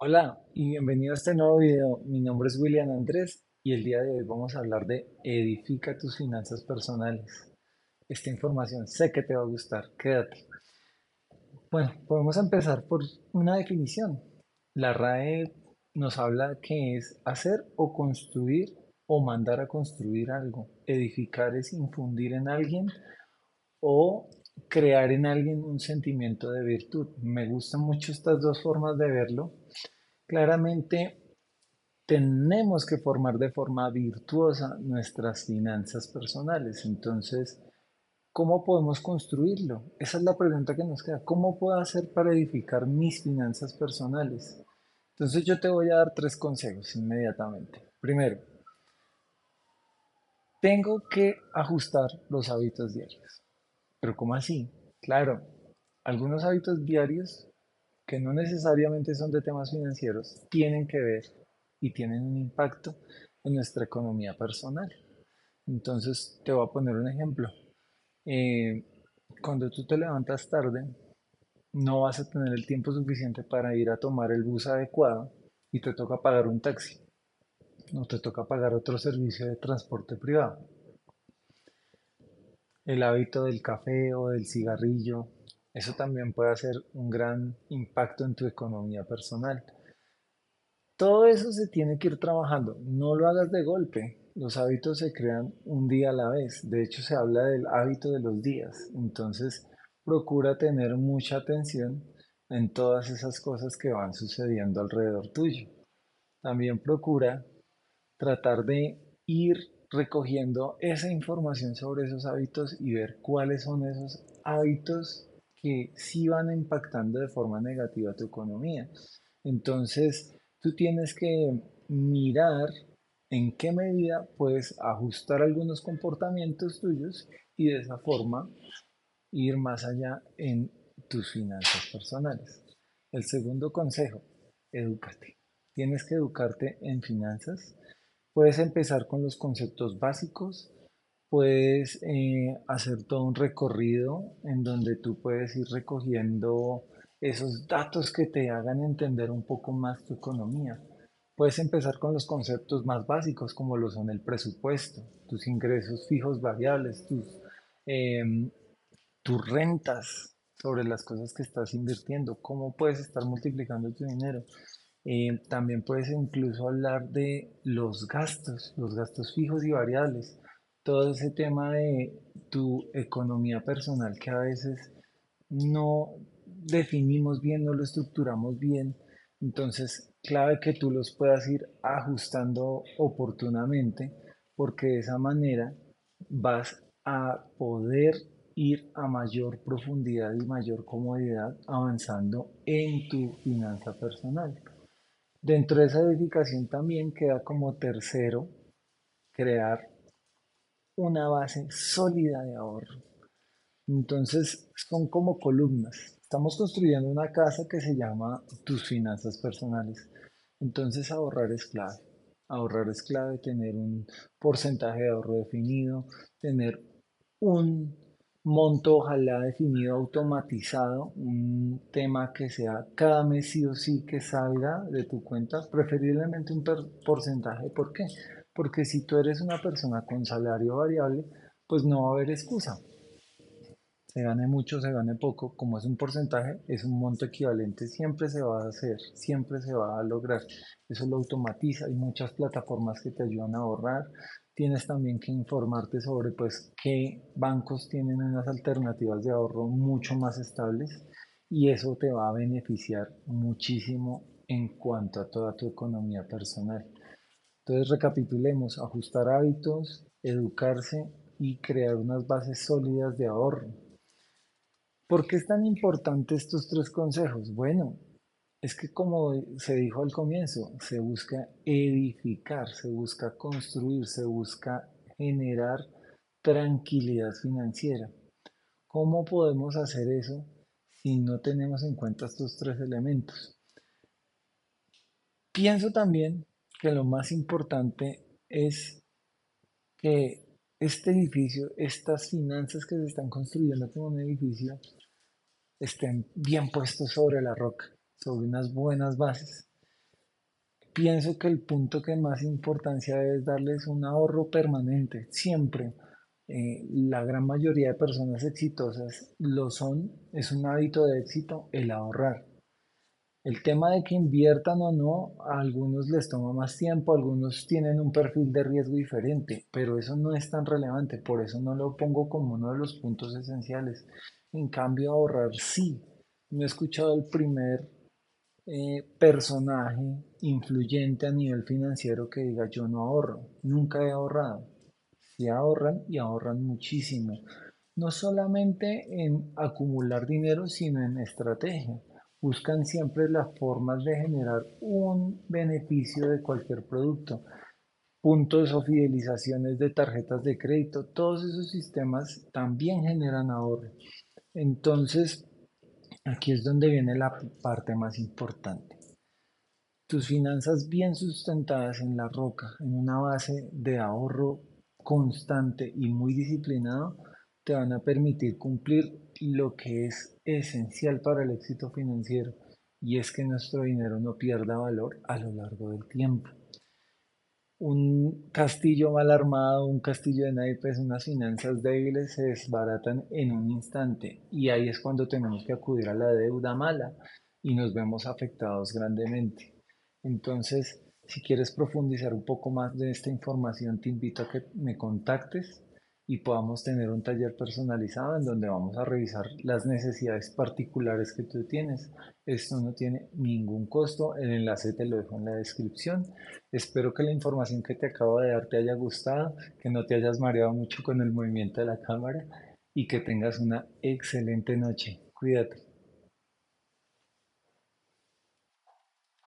Hola y bienvenido a este nuevo video. Mi nombre es William Andrés y el día de hoy vamos a hablar de edifica tus finanzas personales. Esta información sé que te va a gustar, quédate. Bueno, podemos empezar por una definición. La RAE nos habla que es hacer o construir o mandar a construir algo. Edificar es infundir en alguien o crear en alguien un sentimiento de virtud. Me gustan mucho estas dos formas de verlo. Claramente tenemos que formar de forma virtuosa nuestras finanzas personales. Entonces, ¿cómo podemos construirlo? Esa es la pregunta que nos queda. ¿Cómo puedo hacer para edificar mis finanzas personales? Entonces yo te voy a dar tres consejos inmediatamente. Primero, tengo que ajustar los hábitos diarios. Pero ¿cómo así? Claro, algunos hábitos diarios que no necesariamente son de temas financieros tienen que ver y tienen un impacto en nuestra economía personal. Entonces, te voy a poner un ejemplo. Eh, cuando tú te levantas tarde, no vas a tener el tiempo suficiente para ir a tomar el bus adecuado y te toca pagar un taxi o te toca pagar otro servicio de transporte privado. El hábito del café o del cigarrillo, eso también puede hacer un gran impacto en tu economía personal. Todo eso se tiene que ir trabajando, no lo hagas de golpe. Los hábitos se crean un día a la vez. De hecho, se habla del hábito de los días. Entonces, procura tener mucha atención en todas esas cosas que van sucediendo alrededor tuyo. También procura tratar de ir recogiendo esa información sobre esos hábitos y ver cuáles son esos hábitos que sí van impactando de forma negativa tu economía. Entonces, tú tienes que mirar en qué medida puedes ajustar algunos comportamientos tuyos y de esa forma ir más allá en tus finanzas personales. El segundo consejo, edúcate. Tienes que educarte en finanzas. Puedes empezar con los conceptos básicos, puedes eh, hacer todo un recorrido en donde tú puedes ir recogiendo esos datos que te hagan entender un poco más tu economía. Puedes empezar con los conceptos más básicos como lo son el presupuesto, tus ingresos fijos variables, tus, em, tus rentas sobre las cosas que estás invirtiendo, cómo puedes estar multiplicando tu dinero. Eh, también puedes incluso hablar de los gastos, los gastos fijos y variables, todo ese tema de tu economía personal que a veces no definimos bien, no lo estructuramos bien. Entonces, clave que tú los puedas ir ajustando oportunamente, porque de esa manera vas a poder ir a mayor profundidad y mayor comodidad avanzando en tu finanza personal. Dentro de esa edificación también queda como tercero crear una base sólida de ahorro. Entonces son como columnas. Estamos construyendo una casa que se llama tus finanzas personales. Entonces ahorrar es clave. Ahorrar es clave, tener un porcentaje de ahorro definido, tener un monto ojalá definido, automatizado, un tema que sea cada mes sí o sí que salga de tu cuenta, preferiblemente un porcentaje. ¿Por qué? Porque si tú eres una persona con salario variable, pues no va a haber excusa. Se gane mucho, se gane poco, como es un porcentaje, es un monto equivalente, siempre se va a hacer, siempre se va a lograr. Eso lo automatiza. Hay muchas plataformas que te ayudan a ahorrar, tienes también que informarte sobre pues qué bancos tienen unas alternativas de ahorro mucho más estables y eso te va a beneficiar muchísimo en cuanto a toda tu economía personal. Entonces recapitulemos, ajustar hábitos, educarse y crear unas bases sólidas de ahorro. ¿Por qué es tan importante estos tres consejos? Bueno, es que como se dijo al comienzo, se busca edificar, se busca construir, se busca generar tranquilidad financiera. ¿Cómo podemos hacer eso si no tenemos en cuenta estos tres elementos? Pienso también que lo más importante es que este edificio, estas finanzas que se están construyendo como un edificio, estén bien puestos sobre la roca sobre unas buenas bases. pienso que el punto que más importancia es darles un ahorro permanente, siempre. Eh, la gran mayoría de personas exitosas lo son, es un hábito de éxito el ahorrar. El tema de que inviertan o no, a algunos les toma más tiempo, algunos tienen un perfil de riesgo diferente, pero eso no es tan relevante, por eso no lo pongo como uno de los puntos esenciales. En cambio, ahorrar sí. No he escuchado el primer eh, personaje influyente a nivel financiero que diga yo no ahorro, nunca he ahorrado. Si ahorran y ahorran muchísimo, no solamente en acumular dinero, sino en estrategia. Buscan siempre las formas de generar un beneficio de cualquier producto. Puntos o fidelizaciones de tarjetas de crédito, todos esos sistemas también generan ahorro. Entonces, Aquí es donde viene la parte más importante. Tus finanzas bien sustentadas en la roca, en una base de ahorro constante y muy disciplinado, te van a permitir cumplir lo que es esencial para el éxito financiero y es que nuestro dinero no pierda valor a lo largo del tiempo un castillo mal armado, un castillo de naipes, unas finanzas débiles se desbaratan en un instante y ahí es cuando tenemos que acudir a la deuda mala y nos vemos afectados grandemente. Entonces, si quieres profundizar un poco más de esta información, te invito a que me contactes y podamos tener un taller personalizado en donde vamos a revisar las necesidades particulares que tú tienes. Esto no tiene ningún costo, el enlace te lo dejo en la descripción. Espero que la información que te acabo de dar te haya gustado, que no te hayas mareado mucho con el movimiento de la cámara y que tengas una excelente noche. Cuídate.